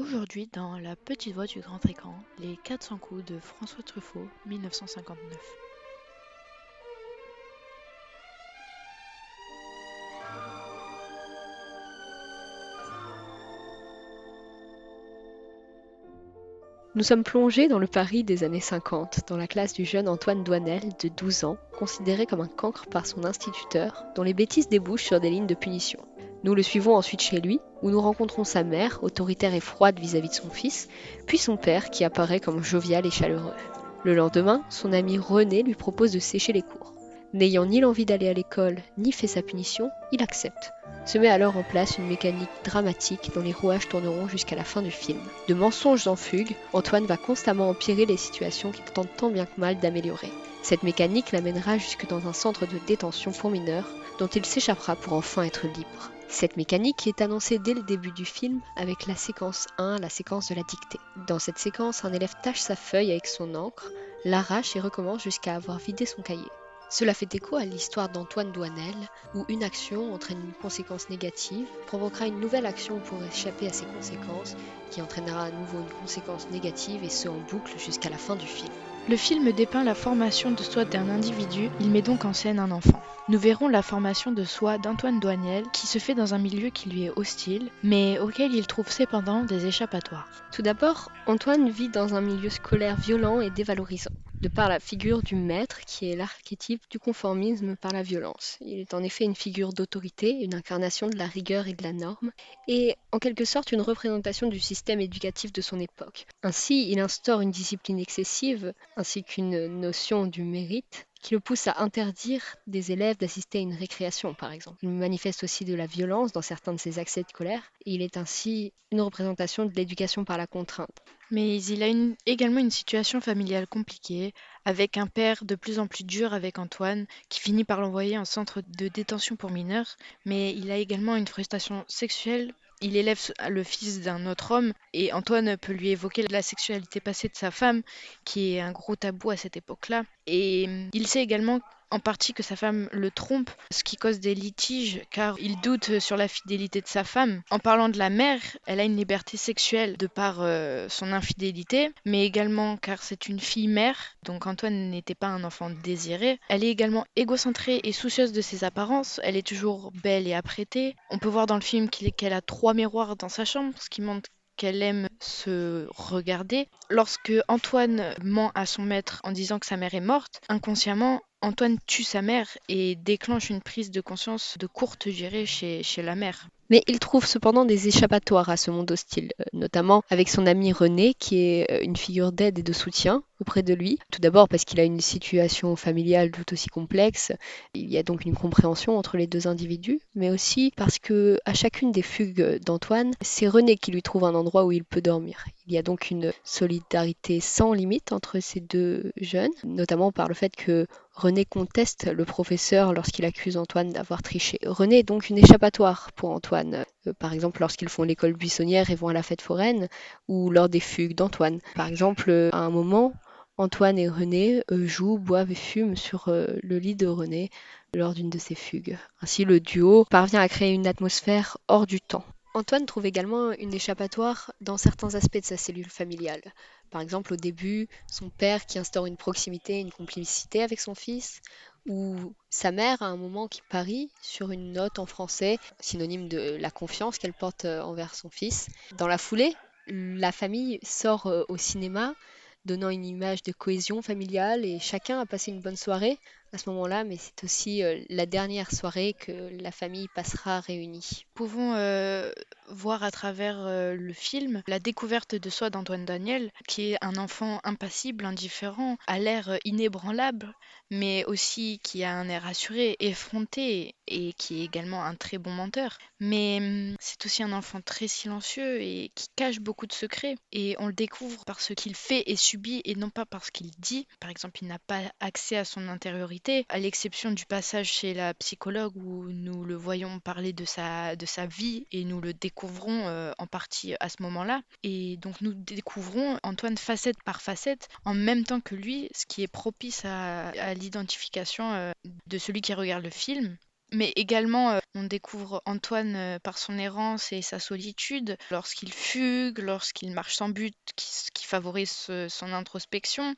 Aujourd'hui, dans La petite voix du grand écran, les 400 coups de François Truffaut, 1959. Nous sommes plongés dans le Paris des années 50, dans la classe du jeune Antoine Douanel, de 12 ans, considéré comme un cancre par son instituteur, dont les bêtises débouchent sur des lignes de punition. Nous le suivons ensuite chez lui, où nous rencontrons sa mère, autoritaire et froide vis-à-vis de son fils, puis son père, qui apparaît comme jovial et chaleureux. Le lendemain, son ami René lui propose de sécher les cours. N'ayant ni l'envie d'aller à l'école, ni fait sa punition, il accepte. Se met alors en place une mécanique dramatique dont les rouages tourneront jusqu'à la fin du film. De mensonges en fugue, Antoine va constamment empirer les situations qu'il tente tant bien que mal d'améliorer. Cette mécanique l'amènera jusque dans un centre de détention pour mineurs, dont il s'échappera pour enfin être libre. Cette mécanique est annoncée dès le début du film avec la séquence 1, la séquence de la dictée. Dans cette séquence, un élève tâche sa feuille avec son encre, l'arrache et recommence jusqu'à avoir vidé son cahier. Cela fait écho à l'histoire d'Antoine Douanel, où une action entraîne une conséquence négative, provoquera une nouvelle action pour échapper à ces conséquences, qui entraînera à nouveau une conséquence négative et ce en boucle jusqu'à la fin du film. Le film dépeint la formation de soi d'un individu, il met donc en scène un enfant. Nous verrons la formation de soi d'Antoine Douaniel qui se fait dans un milieu qui lui est hostile, mais auquel il trouve cependant des échappatoires. Tout d'abord, Antoine vit dans un milieu scolaire violent et dévalorisant de par la figure du maître qui est l'archétype du conformisme par la violence. Il est en effet une figure d'autorité, une incarnation de la rigueur et de la norme, et en quelque sorte une représentation du système éducatif de son époque. Ainsi, il instaure une discipline excessive, ainsi qu'une notion du mérite, qui le pousse à interdire des élèves d'assister à une récréation, par exemple. Il manifeste aussi de la violence dans certains de ses accès de colère, et il est ainsi une représentation de l'éducation par la contrainte. Mais il a également une situation familiale compliquée, avec un père de plus en plus dur avec Antoine, qui finit par l'envoyer en centre de détention pour mineurs, mais il a également une frustration sexuelle il élève le fils d'un autre homme et Antoine peut lui évoquer la sexualité passée de sa femme, qui est un gros tabou à cette époque-là. Et hum, il sait également en partie que sa femme le trompe, ce qui cause des litiges car il doute sur la fidélité de sa femme. En parlant de la mère, elle a une liberté sexuelle de par euh, son infidélité, mais également car c'est une fille mère, donc Antoine n'était pas un enfant désiré. Elle est également égocentrée et soucieuse de ses apparences, elle est toujours belle et apprêtée. On peut voir dans le film qu'elle a trois miroirs dans sa chambre, ce qui montre qu'elle aime se regarder. Lorsque Antoine ment à son maître en disant que sa mère est morte, inconsciemment, Antoine tue sa mère et déclenche une prise de conscience de courte durée chez, la mère. Mais il trouve cependant des échappatoires à ce monde hostile, euh, notamment avec son ami René, qui est euh, une figure d'aide et de soutien auprès de lui. Tout d'abord parce qu'il a une situation familiale tout aussi complexe, il y a donc une compréhension entre les deux individus, mais aussi parce que à chacune des fugues d'Antoine, c'est René qui lui trouve un endroit où il peut dormir. Il y a donc une solidarité sans limite entre ces deux jeunes, notamment par le fait que René conteste le professeur lorsqu'il accuse Antoine d'avoir triché. René est donc une échappatoire pour Antoine, euh, par exemple lorsqu'ils font l'école buissonnière et vont à la fête foraine, ou lors des fugues d'Antoine. Par exemple, euh, à un moment, Antoine et René euh, jouent, boivent et fument sur le lit de René lors d'une de ces fugues. Ainsi, le duo parvient à créer une atmosphère hors du temps. Antoine trouve également une échappatoire dans certains aspects de sa cellule familiale. Par exemple, au début, son père qui instaure une proximité, une complicité avec son fils, ou sa mère à un moment qui parie sur une note en français, synonyme de la confiance qu'elle porte euh, envers son fils. Dans la foulée, la famille sort euh, au cinéma, donnant une image de cohésion familiale et chacun a passé une bonne soirée à ce moment-là, mais c'est aussi euh, la dernière soirée que la famille passera réunie. Pouvons euh, voir à travers euh, le film la découverte de soi d'Antoine Daniel, qui est un enfant impassible, indifférent, à l'air inébranlable, mais aussi qui a un air assuré, effronté, et qui est également un très bon menteur. Mais hum, c'est aussi un enfant très silencieux et qui cache beaucoup de secrets, et on le découvre par ce qu'il fait et subit, et non pas par ce qu'il dit. Par exemple, il n'a pas accès à son intériorité à l'exception du passage chez la psychologue où nous le voyons parler de sa, de sa vie et nous le découvrons euh, en partie à ce moment-là. Et donc nous découvrons Antoine facette par facette en même temps que lui, ce qui est propice à, l'identification euh, de celui qui regarde le film mais également euh, On découvre Antoine par son errance et sa solitude, lorsqu'il fugue, lorsqu'il marche sans but, qui, qui favorise son introspection,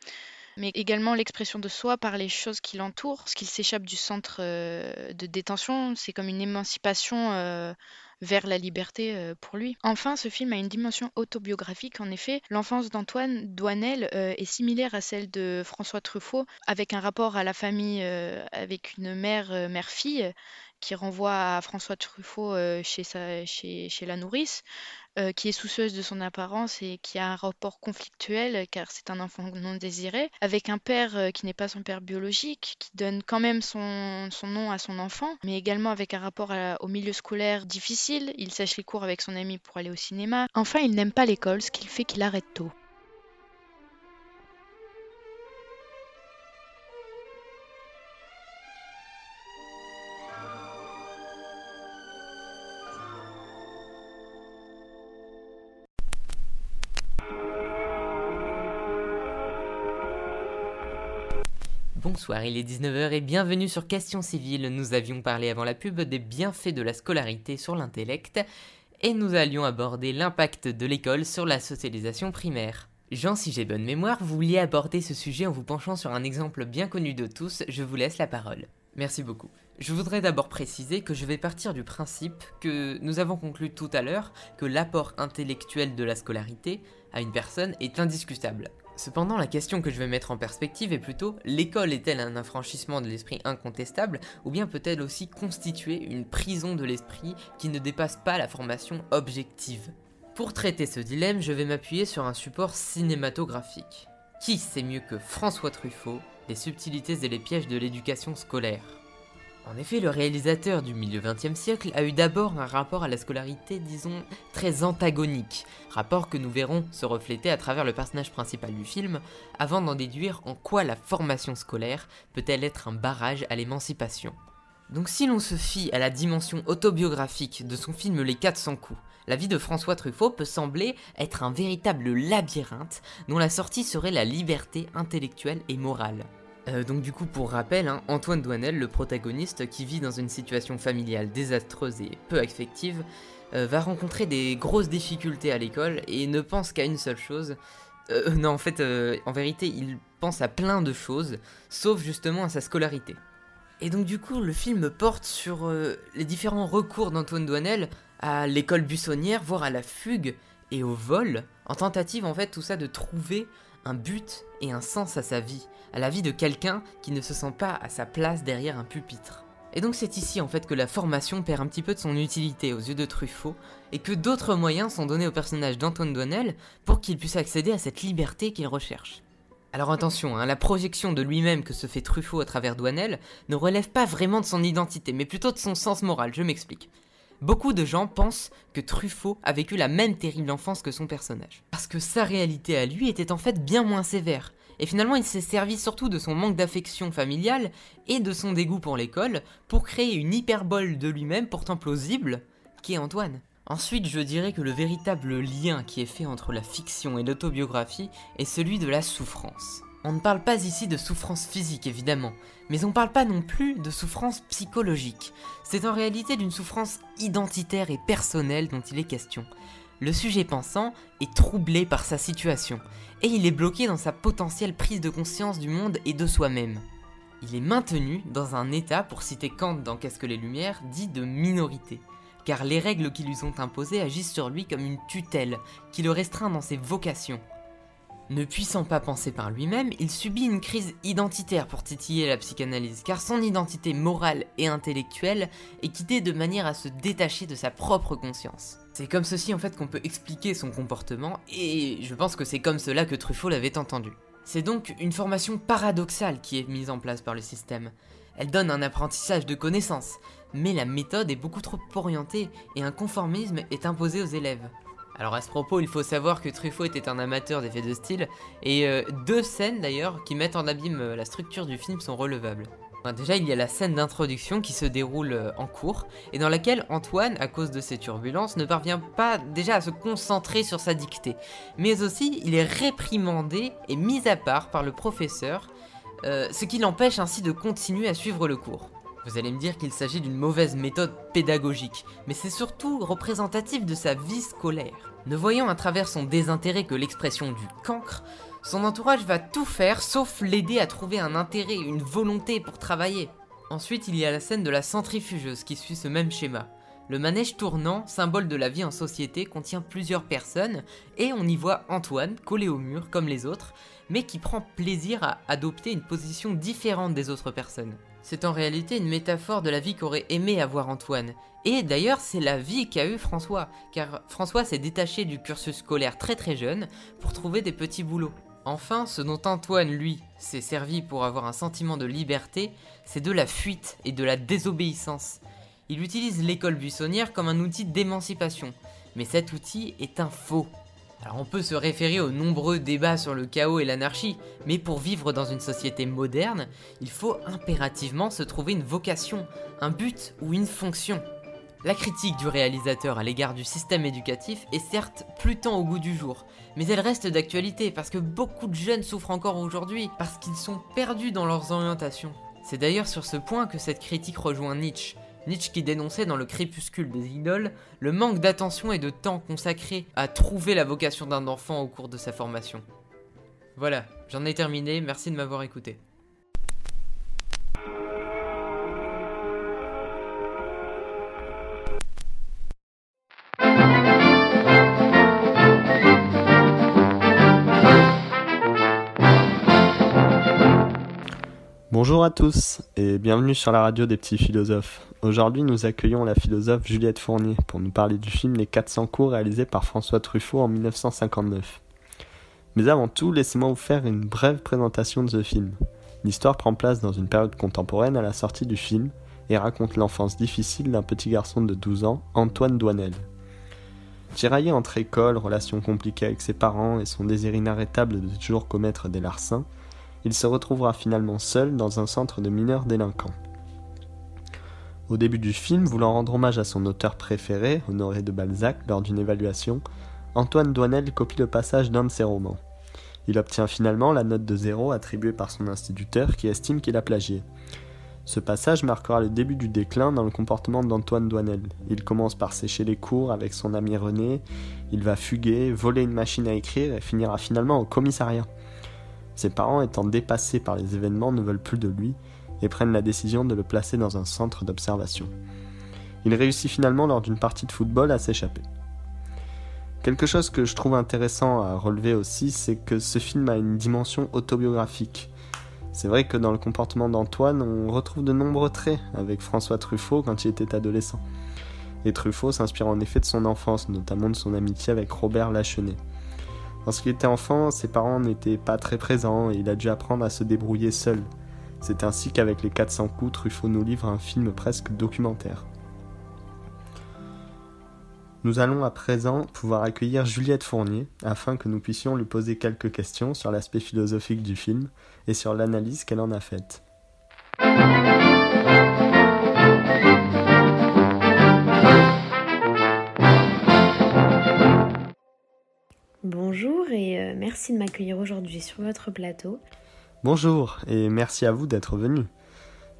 mais également l'expression de soi par les choses qui l'entourent. Lorsqu'il s'échappe du centre euh, de détention, c'est comme une émancipation euh, vers la liberté euh, pour lui. Enfin, ce film a une dimension autobiographique. En effet, l'enfance d'Antoine Douanel est similaire à celle de François Truffaut, avec un rapport à la famille avec une mère, mère-fille, qui renvoie à François Truffaut chez, sa- chez la nourrice, euh, qui est soucieuse de son apparence et qui a un rapport conflictuel car c'est un enfant non désiré, avec un père euh, qui n'est pas son père biologique, qui donne quand même son, nom à son enfant, mais également avec un rapport au milieu scolaire difficile. Il sèche les cours avec son ami pour aller au cinéma. Enfin, il n'aime pas l'école, ce qui fait qu'il arrête tôt. Bonsoir, il est 19h et bienvenue sur Question Civile. Nous avions parlé avant la pub des bienfaits de la scolarité sur l'intellect et nous allions aborder l'impact de l'école sur la socialisation primaire. Jean, si j'ai bonne mémoire, vous vouliez aborder ce sujet en vous penchant sur un exemple bien connu de tous, je vous laisse la parole. Merci beaucoup. Je voudrais d'abord préciser que je vais partir du principe que nous avons conclu tout à l'heure que l'apport intellectuel de la scolarité à une personne est indiscutable. Cependant, la question que je vais mettre en perspective est plutôt l'école est-elle un infranchissement de l'esprit incontestable ou bien peut-elle aussi constituer une prison de l'esprit qui ne dépasse pas la formation objective? Pour traiter ce dilemme, je vais m'appuyer sur un support cinématographique. Qui sait mieux que François Truffaut les subtilités et les pièges de l'éducation scolaire? En effet, le réalisateur du milieu XXe siècle a eu d'abord un rapport à la scolarité, disons, très antagonique, rapport que nous verrons se refléter à travers le personnage principal du film, avant d'en déduire en quoi la formation scolaire peut-elle être un barrage à l'émancipation. Donc si l'on se fie à la dimension autobiographique de son film Les 400 coups, la vie de François Truffaut peut sembler être un véritable labyrinthe dont la sortie serait la liberté intellectuelle et morale. Euh, donc du coup, pour rappel, hein, Antoine Douanel, le protagoniste qui vit dans une situation familiale désastreuse et peu affective, euh, va rencontrer des grosses difficultés à l'école et ne pense qu'à une seule chose. Euh, non, en fait, en vérité, il pense à plein de choses, sauf justement à sa scolarité. Et donc du coup, le film porte sur les différents recours d'Antoine Douanel à l'école buissonnière, voire à la fugue et au vol, en tentative en fait tout ça de trouver un but et un sens à sa vie, à la vie de quelqu'un qui ne se sent pas à sa place derrière un pupitre. Et donc c'est ici en fait que la formation perd un petit peu de son utilité aux yeux de Truffaut, et que d'autres moyens sont donnés au personnage d'Antoine Douanel pour qu'il puisse accéder à cette liberté qu'il recherche. Alors attention, hein, la projection de lui-même que se fait Truffaut à travers Douanel ne relève pas vraiment de son identité, mais plutôt de son sens moral, je m'explique. Beaucoup de gens pensent que Truffaut a vécu la même terrible enfance que son personnage. Parce que sa réalité à lui était en fait bien moins sévère. Et finalement, il s'est servi surtout de son manque d'affection familiale et de son dégoût pour l'école pour créer une hyperbole de lui-même pourtant plausible, qui est Antoine. Ensuite, je dirais que le véritable lien qui est fait entre la fiction et l'autobiographie est celui de la souffrance. On ne parle pas ici de souffrance physique évidemment, mais on parle pas non plus de souffrance psychologique. C'est en réalité d'une souffrance identitaire et personnelle dont il est question. Le sujet pensant est troublé par sa situation, et il est bloqué dans sa potentielle prise de conscience du monde et de soi-même. Il est maintenu dans un état, pour citer Kant dans Qu'est-ce que les Lumières, dit de minorité, car les règles qui lui sont imposées agissent sur lui comme une tutelle, qui le restreint dans ses vocations. Ne puissant pas penser par lui-même, il subit une crise identitaire pour titiller la psychanalyse, car son identité morale et intellectuelle est quittée de manière à se détacher de sa propre conscience. C'est comme ceci en fait qu'on peut expliquer son comportement, et je pense que c'est comme cela que Truffaut l'avait entendu. C'est donc une formation paradoxale qui est mise en place par le système. Elle donne un apprentissage de connaissances, mais la méthode est beaucoup trop orientée et un conformisme est imposé aux élèves. Alors à ce propos, il faut savoir que Truffaut était un amateur d'effets de style, et euh, deux scènes d'ailleurs qui mettent en abîme euh, la structure du film sont relevables. Déjà, il y a la scène d'introduction qui se déroule euh, en cours, et dans laquelle Antoine, à cause de ses turbulences, ne parvient pas déjà à se concentrer sur sa dictée, mais aussi il est réprimandé et mis à part par le professeur, ce qui l'empêche ainsi de continuer à suivre le cours. Vous allez me dire qu'il s'agit d'une mauvaise méthode pédagogique, mais c'est surtout représentatif de sa vie scolaire. Ne voyant à travers son désintérêt que l'expression du cancre, son entourage va tout faire sauf l'aider à trouver un intérêt, une volonté pour travailler. Ensuite, il y a la scène de la centrifugeuse qui suit ce même schéma. Le manège tournant, symbole de la vie en société, contient plusieurs personnes et on y voit Antoine collé au mur comme les autres, mais qui prend plaisir à adopter une position différente des autres personnes. C'est en réalité une métaphore de la vie qu'aurait aimé avoir Antoine. Et d'ailleurs, c'est la vie qu'a eu François, car François s'est détaché du cursus scolaire très très jeune pour trouver des petits boulots. Enfin, ce dont Antoine, lui, s'est servi pour avoir un sentiment de liberté, c'est de la fuite et de la désobéissance. Il utilise l'école buissonnière comme un outil d'émancipation, mais cet outil est un faux. Alors on peut se référer aux nombreux débats sur le chaos et l'anarchie, mais pour vivre dans une société moderne, il faut impérativement se trouver une vocation, un but ou une fonction. La critique du réalisateur à l'égard du système éducatif est certes plus tant au goût du jour, mais elle reste d'actualité parce que beaucoup de jeunes souffrent encore aujourd'hui parce qu'ils sont perdus dans leurs orientations. C'est d'ailleurs sur ce point que cette critique rejoint Nietzsche. Nietzsche qui dénonçait dans le crépuscule des idoles le manque d'attention et de temps consacré à trouver la vocation d'un enfant au cours de sa formation. Voilà, j'en ai terminé, merci de m'avoir écouté. Bonjour à tous et bienvenue sur la radio des petits philosophes. Aujourd'hui nous accueillons la philosophe Juliette Fournier pour nous parler du film Les 400 coups réalisé par François Truffaut en 1959. Mais avant tout, laissez-moi vous faire une brève présentation de ce film. L'histoire prend place dans une période contemporaine à la sortie du film et raconte l'enfance difficile d'un petit garçon de 12 ans, Antoine Douanel. Tiraillé entre école, relations compliquées avec ses parents et son désir inarrêtable de toujours commettre des larcins, il se retrouvera finalement seul dans un centre de mineurs délinquants. Au début du film, voulant rendre hommage à son auteur préféré, Honoré de Balzac, lors d'une évaluation, Antoine Douanel copie le passage d'un de ses romans. Il obtient finalement la note de zéro attribuée par son instituteur qui estime qu'il a plagié. Ce passage marquera le début du déclin dans le comportement d'Antoine Douanel. Il commence par sécher les cours avec son ami René, il va fuguer, voler une machine à écrire et finira finalement au commissariat. Ses parents, étant dépassés par les événements, ne veulent plus de lui et prennent la décision de le placer dans un centre d'observation. Il réussit finalement lors d'une partie de football à s'échapper. Quelque chose que je trouve intéressant à relever aussi, c'est que ce film a une dimension autobiographique. C'est vrai que dans le comportement d'Antoine, on retrouve de nombreux traits avec François Truffaut quand il était adolescent. Et Truffaut s'inspire en effet de son enfance, notamment de son amitié avec Robert Lachenet. Lorsqu'il était enfant, ses parents n'étaient pas très présents et il a dû apprendre à se débrouiller seul. C'est ainsi qu'avec les 400 coups, Truffaut nous livre un film presque documentaire. Nous allons à présent pouvoir accueillir Juliette Fournier afin que nous puissions lui poser quelques questions sur l'aspect philosophique du film et sur l'analyse qu'elle en a faite. Bonjour et euh, merci de m'accueillir aujourd'hui sur votre plateau. Bonjour et merci à vous d'être venu.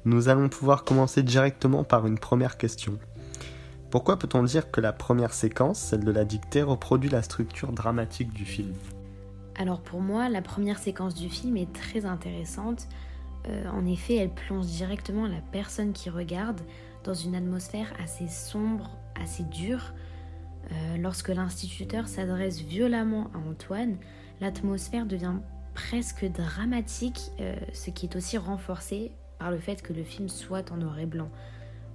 Nous allons pouvoir commencer directement par une première question. Pourquoi peut-on dire que la première séquence, celle de la dictée, reproduit la structure dramatique du film? Alors pour moi, la première séquence du film est très intéressante. Euh, en effet, elle plonge directement la personne qui regarde dans une atmosphère assez sombre, assez dure, euh, lorsque l'instituteur s'adresse violemment à Antoine, l'atmosphère devient presque dramatique, euh, ce qui est aussi renforcé par le fait que le film soit en noir et blanc.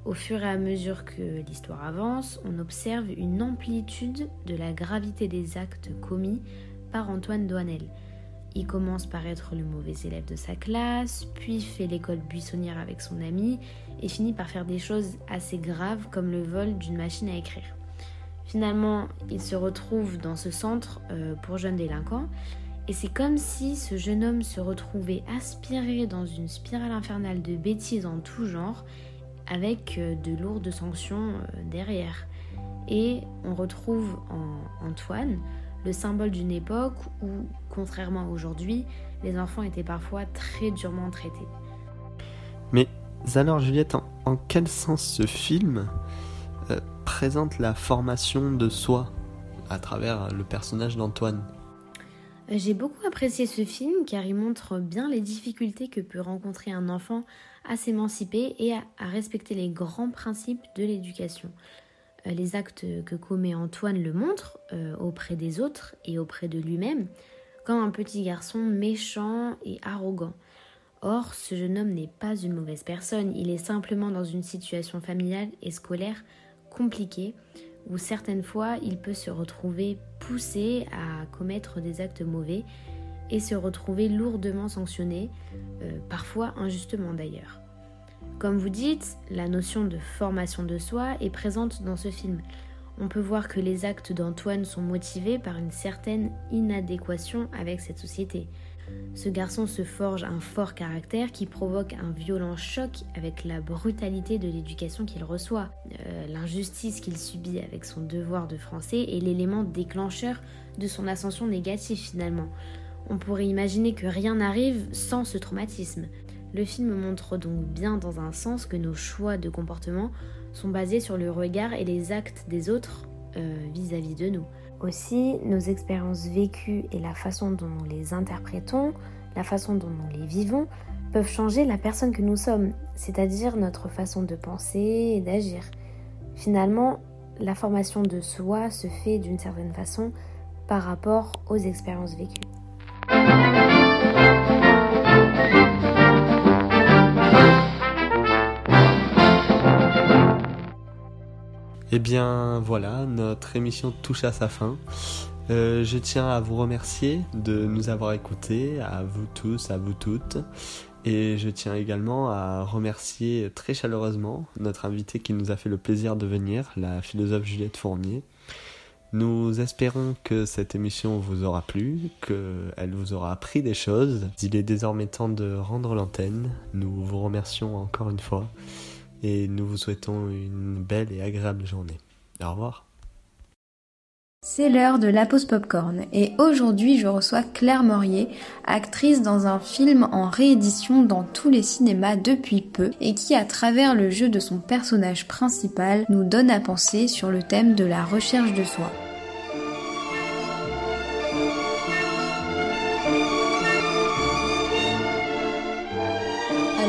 Au fur et à mesure que l'histoire avance, on observe une amplitude de la gravité des actes commis par Antoine Douanel. Il commence par être le mauvais élève de sa classe, puis fait l'école buissonnière avec son ami, et finit par faire des choses assez graves comme le vol d'une machine à écrire. Finalement, il se retrouve dans ce centre euh, pour jeunes délinquants et c'est comme si ce jeune homme se retrouvait aspiré dans une spirale infernale de bêtises en tout genre avec euh, de lourdes sanctions euh, derrière. Et on retrouve en Antoine le symbole d'une époque où, contrairement à aujourd'hui, les enfants étaient parfois très durement traités. Mais alors Juliette, en, quel sens ce film la formation de soi à travers le personnage d'Antoine J'ai beaucoup apprécié ce film car il montre bien les difficultés que peut rencontrer un enfant à s'émanciper et à, respecter les grands principes de l'éducation. Euh, les actes que commet Antoine le montrent euh, auprès des autres et auprès de lui-même comme un petit garçon méchant et arrogant. Or, ce jeune homme n'est pas une mauvaise personne, il est simplement dans une situation familiale et scolaire compliquée où certaines fois il peut se retrouver poussé à commettre des actes mauvais et se retrouver lourdement sanctionné, euh, parfois injustement d'ailleurs. Comme vous dites, la notion de formation de soi est présente dans ce film. On peut voir que les actes d'Antoine sont motivés par une certaine inadéquation avec cette société. Ce garçon se forge un fort caractère qui provoque un violent choc avec la brutalité de l'éducation qu'il reçoit. Euh, l'injustice qu'il subit avec son devoir de français est l'élément déclencheur de son ascension négative finalement. On pourrait imaginer que rien n'arrive sans ce traumatisme. Le film montre donc bien dans un sens que nos choix de comportement sont basés sur le regard et les actes des autres vis à -vis de nous. Aussi, nos expériences vécues et la façon dont nous les interprétons, la façon dont nous les vivons, peuvent changer la personne que nous sommes, c'est-à-dire notre façon de penser et d'agir. Finalement, la formation de soi se fait d'une certaine façon par rapport aux expériences vécues. Eh bien voilà, notre émission touche à sa fin. Euh, je tiens à vous remercier de nous avoir écoutés, à vous tous, à vous toutes. Et je tiens également à remercier très chaleureusement notre invité qui nous a fait le plaisir de venir, la philosophe Juliette Fournier. Nous espérons que cette émission vous aura plu, qu'elle vous aura appris des choses. Il est désormais temps de rendre l'antenne. Nous vous remercions encore une fois et nous vous souhaitons une belle et agréable journée. Au revoir. C'est l'heure de la pause popcorn et aujourd'hui je reçois Claire Morier, actrice dans un film en réédition dans tous les cinémas depuis peu et qui à travers le jeu de son personnage principal nous donne à penser sur le thème de la recherche de soi.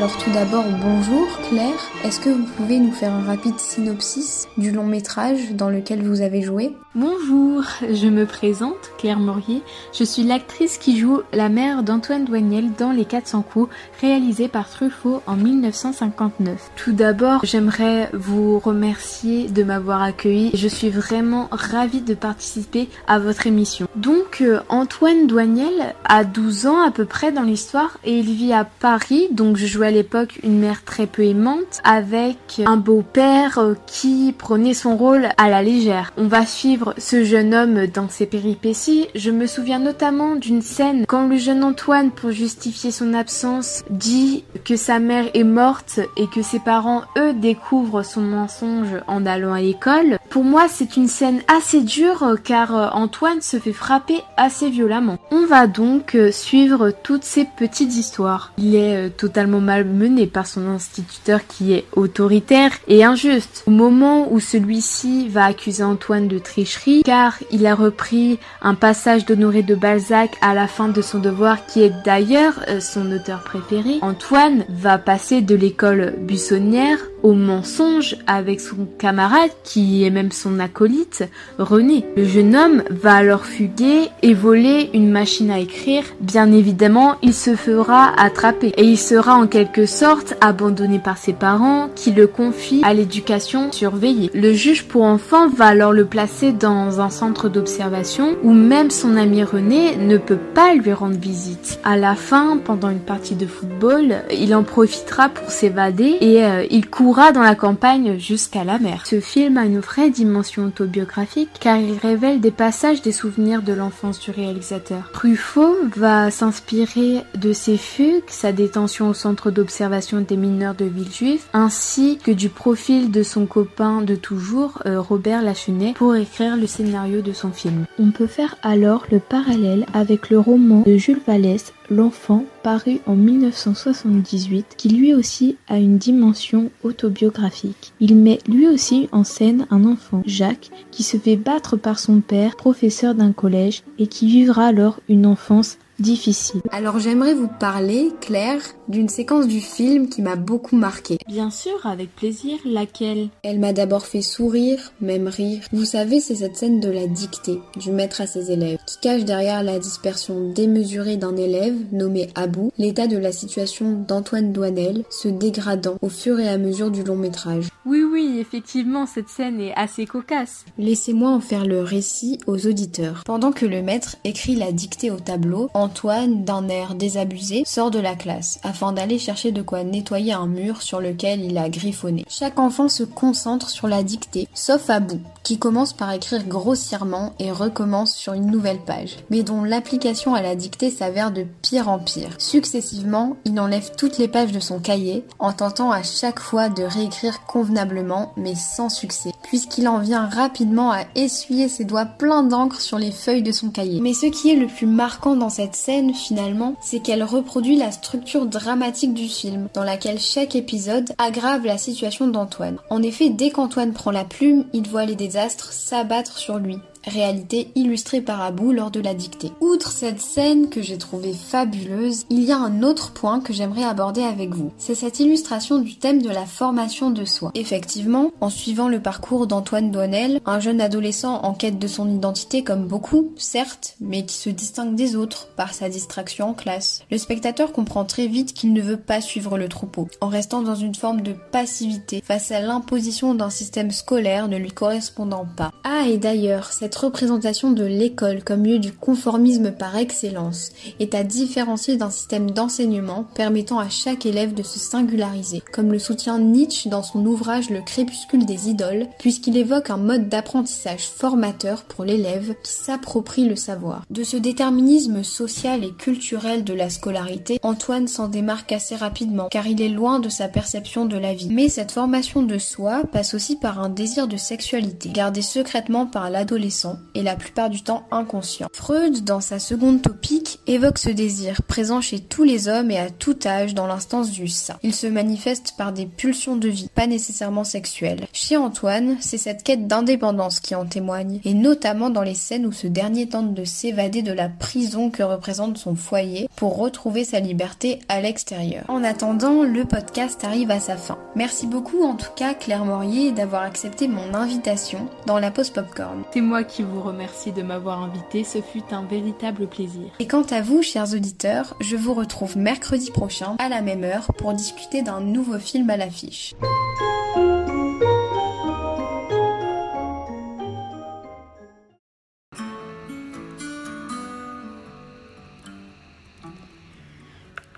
Alors tout d'abord, bonjour Claire. Est-ce que vous pouvez nous faire un rapide synopsis du long métrage dans lequel vous avez joué? Bonjour, je me présente, Claire Morier. Je suis l'actrice qui joue la mère d'Antoine Douaniel dans Les 400 coups, réalisé par Truffaut en 1959. Tout d'abord, j'aimerais vous remercier de m'avoir accueilli. Je suis vraiment ravie de participer à votre émission. Donc, euh, Antoine Douaniel a 12 ans à peu près dans l'histoire et il vit à Paris. Donc, je l'époque une mère très peu aimante avec un beau-père euh, qui prenait son rôle à la légère. On va suivre ce jeune homme dans ses péripéties, je me souviens notamment d'une scène quand le jeune Antoine, pour justifier son absence, dit que sa mère est morte et que ses parents, eux, découvrent son mensonge en allant à l'école. Pour moi, c'est une scène assez dure car Antoine se fait frapper assez violemment. On va donc suivre toutes ces petites histoires. Il est euh, totalement malmené par son instituteur qui est autoritaire et injuste. Au moment où celui-ci va accuser Antoine de tricher, car il a repris un passage d'Honoré de Balzac à la fin de son devoir qui est d'ailleurs euh, son auteur préféré. Antoine va passer de l'école buissonnière au mensonge avec son camarade qui est même son acolyte, René. Le jeune homme va alors fuguer et voler une machine à écrire. Bien évidemment, il se fera attraper et il sera en quelque sorte abandonné par ses parents qui le confient à l'éducation surveillée. Le juge pour enfants va alors le placer dans un centre d'observation où même son ami René ne peut pas lui rendre visite. À la fin, pendant une partie de football, il en profitera pour s'évader et euh, il dans la campagne jusqu'à la mer. Ce film a une vraie dimension autobiographique car il révèle des passages des souvenirs de l'enfance du réalisateur. Truffaut va s'inspirer de ses fugues, sa détention au centre d'observation des mineurs de Villejuif, ainsi que du profil de son copain de toujours, euh, Robert Lachenet, pour écrire le scénario de son film. On peut faire alors le parallèle avec le roman de Jules Vallès L'enfant, paru en 1978, qui lui aussi a une dimension autobiographique. Il met lui aussi en scène un enfant, Jacques, qui se fait battre par son père, professeur d'un collège, et qui vivra alors une enfance difficile. Alors j'aimerais vous parler, Claire, d'une séquence du film qui m'a beaucoup marqué. Bien sûr, avec plaisir, laquelle? Elle m'a d'abord fait sourire, même rire. Vous savez, c'est cette scène de la dictée du maître à ses élèves, qui cache derrière la dispersion démesurée d'un élève nommé Abou l'état de la situation d'Antoine Douanel se dégradant au fur et à mesure du long métrage. Oui, oui, effectivement, cette scène est assez cocasse. Laissez-moi en faire le récit aux auditeurs. Pendant que le maître écrit la dictée au tableau, Antoine, d'un air désabusé, sort de la classe afin d'aller chercher de quoi nettoyer un mur sur lequel il a griffonné. Chaque enfant se concentre sur la dictée, sauf Abou, qui commence par écrire grossièrement et recommence sur une nouvelle page, mais dont l'application à la dictée s'avère de pire en pire. Successivement, il enlève toutes les pages de son cahier en tentant à chaque fois de réécrire convenablement, mais sans succès, puisqu'il en vient rapidement à essuyer ses doigts pleins d'encre sur les feuilles de son cahier. Mais ce qui est le plus marquant dans cette scène, finalement, c'est qu'elle reproduit la structure dramatique du film, dans laquelle chaque épisode aggrave la situation d'Antoine. En effet, dès qu'Antoine prend la plume, il voit les désastres s'abattre sur lui réalité illustrée par Abou lors de la dictée. Outre cette scène que j'ai trouvée fabuleuse, il y a un autre point que j'aimerais aborder avec vous. C'est cette illustration du thème de la formation de soi. Effectivement, en suivant le parcours d'Antoine Douanel, un jeune adolescent en quête de son identité comme beaucoup, certes, mais qui se distingue des autres par sa distraction en classe. Le spectateur comprend très vite qu'il ne veut pas suivre le troupeau, en restant dans une forme de passivité face à l'imposition d'un système scolaire ne lui correspondant pas. Ah, et d'ailleurs, cette représentation de l'école comme lieu du conformisme par excellence est à différencier d'un système d'enseignement permettant à chaque élève de se singulariser, comme le soutient Nietzsche dans son ouvrage Le crépuscule des idoles, puisqu'il évoque un mode d'apprentissage formateur pour l'élève qui s'approprie le savoir. De ce déterminisme social et culturel de la scolarité, Antoine s'en démarque assez rapidement, car il est loin de sa perception de la vie. Mais cette formation de soi passe aussi par un désir de sexualité, gardé secrètement par l'adolescent et la plupart du temps inconscient. Freud, dans sa seconde topique, évoque ce désir présent chez tous les hommes et à tout âge dans l'instance du sein. Il se manifeste par des pulsions de vie, pas nécessairement sexuelles. Chez Antoine, c'est cette quête d'indépendance qui en témoigne, et notamment dans les scènes où ce dernier tente de s'évader de la prison que représente son foyer pour retrouver sa liberté à l'extérieur. En attendant, le podcast arrive à sa fin. Merci beaucoup en tout cas Claire Morier d'avoir accepté mon invitation dans la pause popcorn. C'est moi vous remercie de m'avoir invité, ce fut un véritable plaisir. Et quant à vous, chers auditeurs, je vous retrouve mercredi prochain à la même heure pour discuter d'un nouveau film à l'affiche.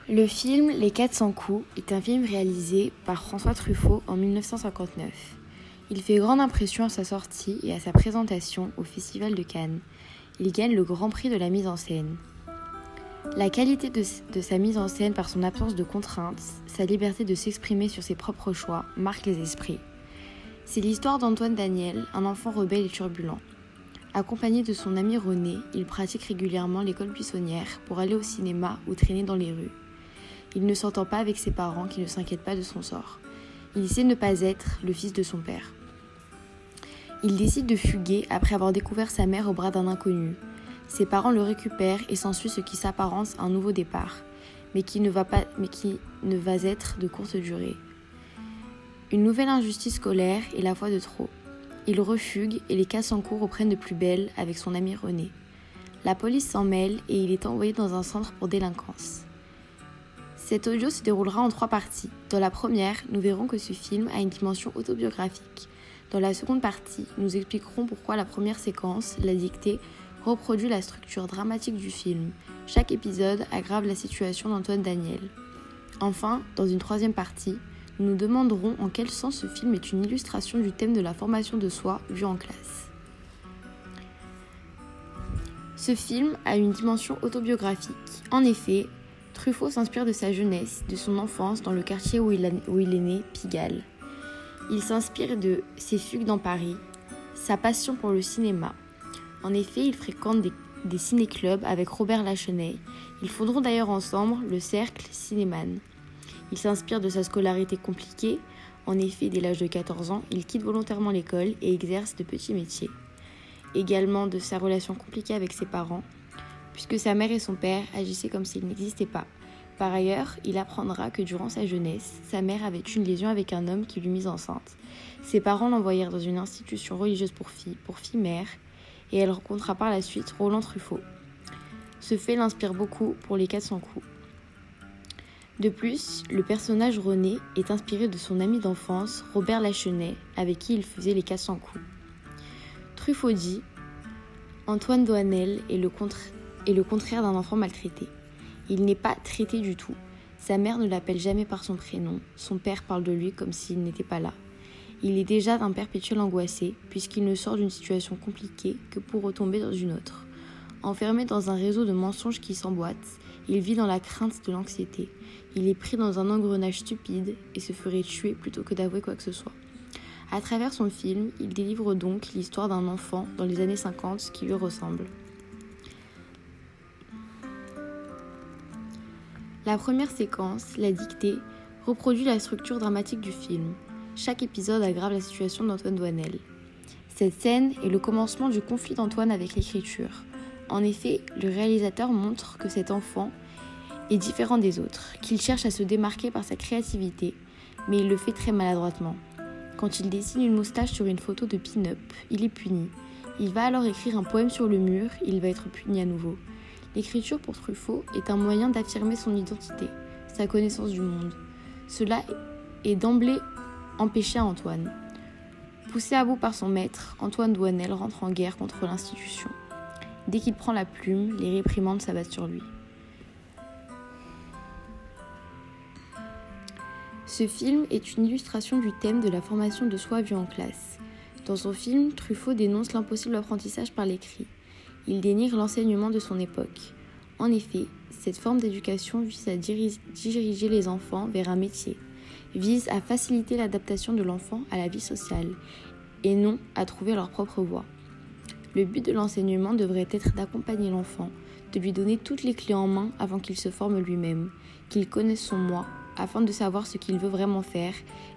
Le film Les 400 coups est un film réalisé par François Truffaut en 1959. Il fait grande impression à sa sortie et à sa présentation au Festival de Cannes. Il gagne le Grand Prix de la mise en scène. La qualité de, sa mise en scène par son absence de contraintes, sa liberté de s'exprimer sur ses propres choix, marque les esprits. C'est l'histoire d'Antoine Daniel, un enfant rebelle et turbulent. Accompagné de son ami René, il pratique régulièrement l'école buissonnière pour aller au cinéma ou traîner dans les rues. Il ne s'entend pas avec ses parents qui ne s'inquiètent pas de son sort. Il sait ne pas être le fils de son père. Il décide de fuguer après avoir découvert sa mère au bras d'un inconnu. Ses parents le récupèrent et s'ensuit ce qui s'apparence à un nouveau départ, mais qui ne va pas, mais qui ne va être de courte durée. Une nouvelle injustice scolaire est la fois de trop. Il refugue et les cas en cours reprennent de plus belle avec son ami René. La police s'en mêle et il est envoyé dans un centre pour délinquance. Cet audio se déroulera en trois parties. Dans la première, nous verrons que ce film a une dimension autobiographique. Dans la seconde partie, nous expliquerons pourquoi la première séquence, la dictée, reproduit la structure dramatique du film. Chaque épisode aggrave la situation d'Antoine Daniel. Enfin, dans une troisième partie, nous nous demanderons en quel sens ce film est une illustration du thème de la formation de soi vu en classe. Ce film a une dimension autobiographique. En effet, Truffaut s'inspire de sa jeunesse, de son enfance dans le quartier où il, a, où il est né, Pigalle. Il s'inspire de ses fugues dans Paris, sa passion pour le cinéma. En effet, il fréquente des des ciné-clubs avec Robert Lachenay. Ils fonderont d'ailleurs ensemble le Cercle Cinéman. Il s'inspire de sa scolarité compliquée. En effet, dès l'âge de 14 ans, il quitte volontairement l'école et exerce de petits métiers. Également de sa relation compliquée avec ses parents, puisque sa mère et son père agissaient comme s'ils n'existaient pas. Par ailleurs, il apprendra que durant sa jeunesse, sa mère avait une lésion avec un homme qui lui mit enceinte. Ses parents l'envoyèrent dans une institution religieuse pour filles, pour filles mères, et elle rencontra par la suite Roland Truffaut. Ce fait l'inspire beaucoup pour les 400 coups. De plus, le personnage René est inspiré de son ami d'enfance, Robert Lachenay, avec qui il faisait les 400 coups. Truffaut dit Antoine le, est le contraire d'un enfant maltraité. Il n'est pas traité du tout. Sa mère ne l'appelle jamais par son prénom, son père parle de lui comme s'il n'était pas là. Il est déjà d'un perpétuel angoissé, puisqu'il ne sort d'une situation compliquée que pour retomber dans une autre. Enfermé dans un réseau de mensonges qui s'emboîtent, il vit dans la crainte de l'anxiété. Il est pris dans un engrenage stupide et se ferait tuer plutôt que d'avouer quoi que ce soit. À travers son film, il délivre donc l'histoire d'un enfant dans les années 50 qui lui ressemble. La première séquence, la dictée, reproduit la structure dramatique du film. Chaque épisode aggrave la situation d'Antoine Douanel. Cette scène est le commencement du conflit d'Antoine avec l'écriture. En effet, le réalisateur montre que cet enfant est différent des autres, qu'il cherche à se démarquer par sa créativité, mais il le fait très maladroitement. Quand il dessine une moustache sur une photo de pin-up, il est puni. Il va alors écrire un poème sur le mur, il va être puni à nouveau. L'écriture pour Truffaut est un moyen d'affirmer son identité, sa connaissance du monde. Cela est d'emblée empêcher Antoine. Poussé à bout par son maître, Antoine Douanel rentre en guerre contre l'institution. Dès qu'il prend la plume, les réprimandes s'abattent sur lui. Ce film est une illustration du thème de la formation de soi vue en classe. Dans son film, Truffaut dénonce l'impossible apprentissage par l'écrit. Il dénigre l'enseignement de son époque. En effet, cette forme d'éducation vise à diriger les enfants vers un métier, vise à faciliter l'adaptation de l'enfant à la vie sociale et non à trouver leur propre voie. Le but de l'enseignement devrait être d'accompagner l'enfant, de lui donner toutes les clés en main avant qu'il se forme lui-même, qu'il connaisse son moi, afin de savoir ce qu'il veut vraiment faire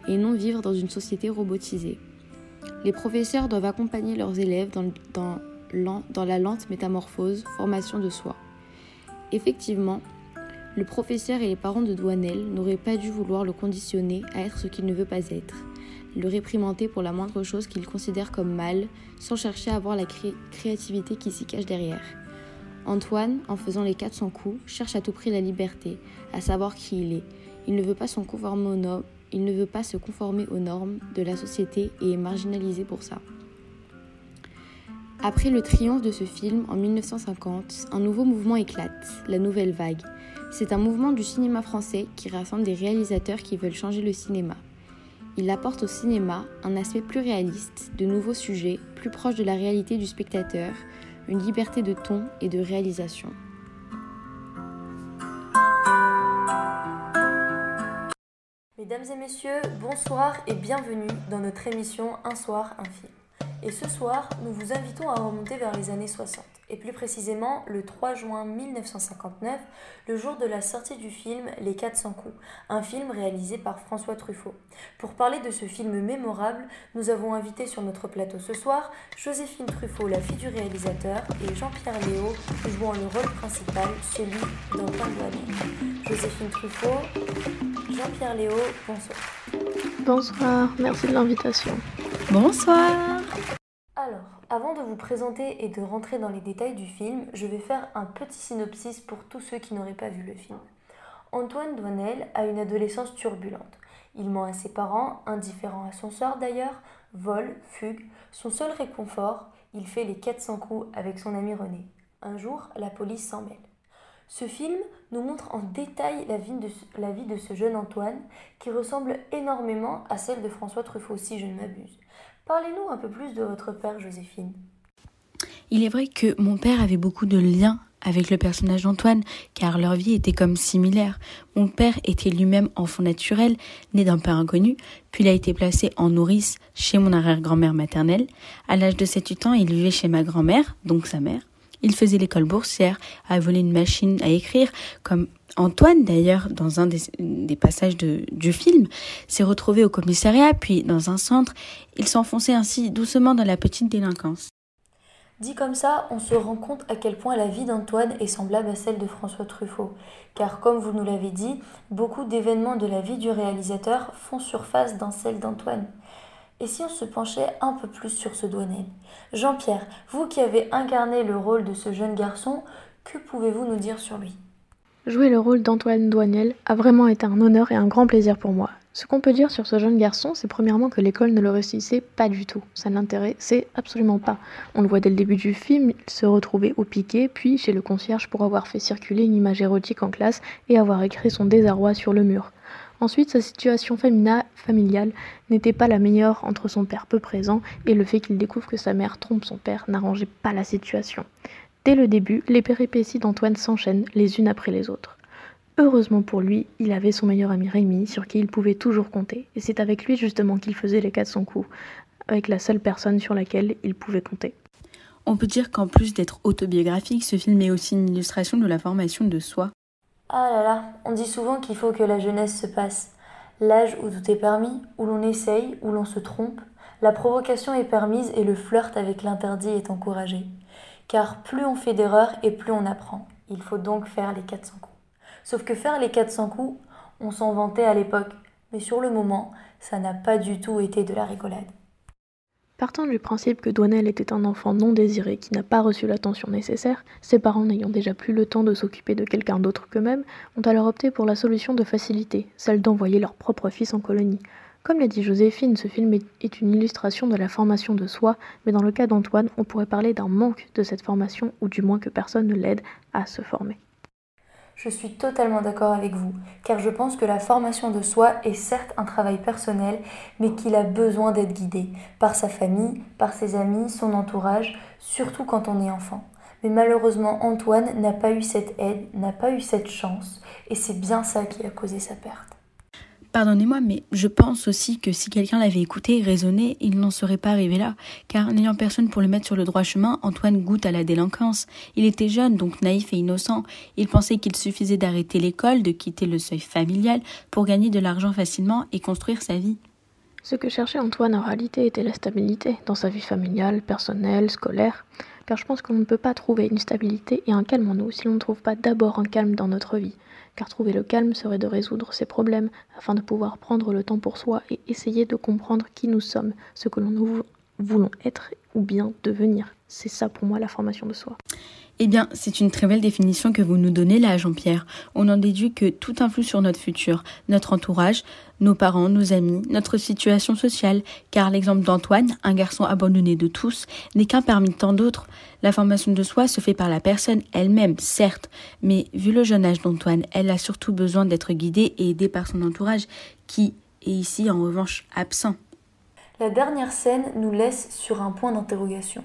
et non vivre dans une société robotisée. Les professeurs doivent accompagner leurs élèves dans, dans, dans la lente métamorphose, formation de soi. Effectivement, le professeur et les parents de Douanel n'auraient pas dû vouloir le conditionner à être ce qu'il ne veut pas être, le réprimander pour la moindre chose qu'il considère comme mal, sans chercher à voir la créativité qui s'y cache derrière. Antoine, en faisant les 400 coups, cherche à tout prix la liberté, à savoir qui il est. Il ne veut pas, conformer aux il ne veut pas se conformer aux normes de la société et est marginalisé pour ça. Après le triomphe de ce film en 1950, un nouveau mouvement éclate, la nouvelle vague. C'est un mouvement du cinéma français qui rassemble des réalisateurs qui veulent changer le cinéma. Il apporte au cinéma un aspect plus réaliste, de nouveaux sujets, plus proches de la réalité du spectateur, une liberté de ton et de réalisation. Mesdames et messieurs, bonsoir et bienvenue dans notre émission Un soir, un film. Et ce soir, nous vous invitons à remonter vers les années 60, et plus précisément le 3 juin 1959, le jour de la sortie du film Les 400 coups, un film réalisé par François Truffaut. Pour parler de ce film mémorable, nous avons invité sur notre plateau ce soir Joséphine Truffaut, la fille du réalisateur, et Jean-Pierre Léo, jouant le rôle principal, celui d'Antoine Douanier. Joséphine Truffaut, Jean-Pierre Léo, bonsoir. Bonsoir, merci de l'invitation. Bonsoir. Alors, avant de vous présenter et de rentrer dans les détails du film, je vais faire un petit synopsis pour tous ceux qui n'auraient pas vu le film. Antoine Douanel a une adolescence turbulente. Il ment à ses parents, indifférent à son sort d'ailleurs, vole, fugue. Son seul réconfort, il fait les 400 coups avec son ami René. Un jour, la police s'en mêle. Ce film nous montre en détail la vie, de, la vie de ce jeune Antoine qui ressemble énormément à celle de François Truffaut si je ne m'abuse. Parlez-nous un peu plus de votre père, Joséphine. Il est vrai que mon père avait beaucoup de liens avec le personnage d'Antoine, car leur vie était comme similaire. Mon père était lui-même enfant naturel, né d'un père inconnu, puis il a été placé en nourrice chez mon arrière-grand-mère maternelle. À l'âge de 7-8 ans, il vivait chez ma grand-mère, donc sa mère. Il faisait l'école boursière, a volé une machine à écrire, comme Antoine d'ailleurs, dans un des, passages du film, s'est retrouvé au commissariat, puis dans un centre. Il s'enfonçait ainsi doucement dans la petite délinquance. Dit comme ça, on se rend compte à quel point la vie d'Antoine est semblable à celle de François Truffaut. Car comme vous nous l'avez dit, beaucoup d'événements de la vie du réalisateur font surface dans celle d'Antoine. Et si on se penchait un peu plus sur ce douanier? Jean-Pierre, vous qui avez incarné le rôle de ce jeune garçon, que pouvez-vous nous dire sur lui? Jouer le rôle d'Antoine Douaniel a vraiment été un honneur et un grand plaisir pour moi. Ce qu'on peut dire sur ce jeune garçon, c'est premièrement que l'école ne le réussissait pas du tout. Ça ne l'intéressait absolument pas. On le voit dès le début du film, il se retrouvait au piquet, puis chez le concierge pour avoir fait circuler une image érotique en classe et avoir écrit son désarroi sur le mur. Ensuite, sa situation familiale n'était pas la meilleure entre son père peu présent et le fait qu'il découvre que sa mère trompe son père n'arrangeait pas la situation. Dès le début, les péripéties d'Antoine s'enchaînent les unes après les autres. Heureusement pour lui, il avait son meilleur ami Rémi sur qui il pouvait toujours compter, et c'est avec lui justement qu'il faisait les 400 coups, avec la seule personne sur laquelle il pouvait compter. On peut dire qu'en plus d'être autobiographique, ce film est aussi une illustration de la formation de soi. Ah là là, on dit souvent qu'il faut que la jeunesse se passe. L'âge où tout est permis, où l'on essaye, où l'on se trompe, la provocation est permise et le flirt avec l'interdit est encouragé. Car plus on fait d'erreurs et plus on apprend. Il faut donc faire les 400 coups. Sauf que faire les 400 coups, on s'en vantait à l'époque, mais sur le moment, ça n'a pas du tout été de la rigolade. Partant du principe que Douanel était un enfant non désiré qui n'a pas reçu l'attention nécessaire, ses parents n'ayant déjà plus le temps de s'occuper de quelqu'un d'autre qu'eux-mêmes, ont alors opté pour la solution de facilité, celle d'envoyer leur propre fils en colonie. Comme l'a dit Joséphine, ce film est une illustration de la formation de soi, mais dans le cas d'Antoine, on pourrait parler d'un manque de cette formation, ou du moins que personne ne l'aide à se former. Je suis totalement d'accord avec vous, car je pense que la formation de soi est certes un travail personnel, mais qu'il a besoin d'être guidé par sa famille, par ses amis, son entourage, surtout quand on est enfant. Mais malheureusement, Antoine n'a pas eu cette aide, n'a pas eu cette chance, et c'est bien ça qui a causé sa perte. Pardonnez-moi, mais je pense aussi que si quelqu'un l'avait écouté et raisonné, il n'en serait pas arrivé là. Car n'ayant personne pour le mettre sur le droit chemin, Antoine goûte à la délinquance. Il était jeune, donc naïf et innocent. Il pensait qu'il suffisait d'arrêter l'école, de quitter le seuil familial pour gagner de l'argent facilement et construire sa vie. Ce que cherchait Antoine en réalité était la stabilité dans sa vie familiale, personnelle, scolaire. Car je pense qu'on ne peut pas trouver une stabilité et un calme en nous si l'on ne trouve pas d'abord un calme dans notre vie car trouver le calme serait de résoudre ses problèmes afin de pouvoir prendre le temps pour soi et essayer de comprendre qui nous sommes, ce que l'on voulons être ou bien devenir. C'est ça pour moi la formation de soi. Eh bien, c'est une très belle définition que vous nous donnez là, Jean-Pierre. On en déduit que tout influe sur notre futur, notre entourage, nos parents, nos amis, notre situation sociale, car l'exemple d'Antoine, un garçon abandonné de tous, n'est qu'un parmi tant d'autres. La formation de soi se fait par la personne elle-même, certes, mais vu le jeune âge d'Antoine, elle a surtout besoin d'être guidée et aidée par son entourage, qui est ici en revanche absent. La dernière scène nous laisse sur un point d'interrogation.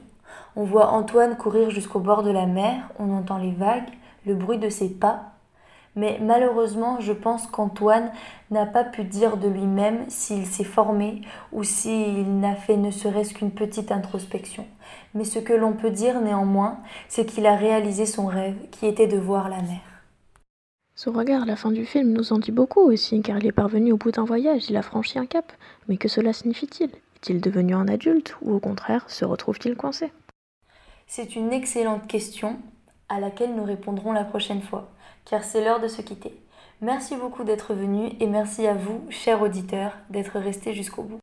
On voit Antoine courir jusqu'au bord de la mer, on entend les vagues, le bruit de ses pas. Mais malheureusement, je pense qu'Antoine n'a pas pu dire de lui-même s'il s'est formé ou s'il n'a fait ne serait-ce qu'une petite introspection. Mais ce que l'on peut dire néanmoins, c'est qu'il a réalisé son rêve, qui était de voir la mer. Son regard la fin du film nous en dit beaucoup aussi, car il est parvenu au bout d'un voyage, il a franchi un cap. Mais que cela signifie-t-il? Est-il devenu un adulte, ou au contraire, se retrouve-t-il coincé? C'est une excellente question à laquelle nous répondrons la prochaine fois, car c'est l'heure de se quitter. Merci beaucoup d'être venu et merci à vous, chers auditeurs, d'être restés jusqu'au bout.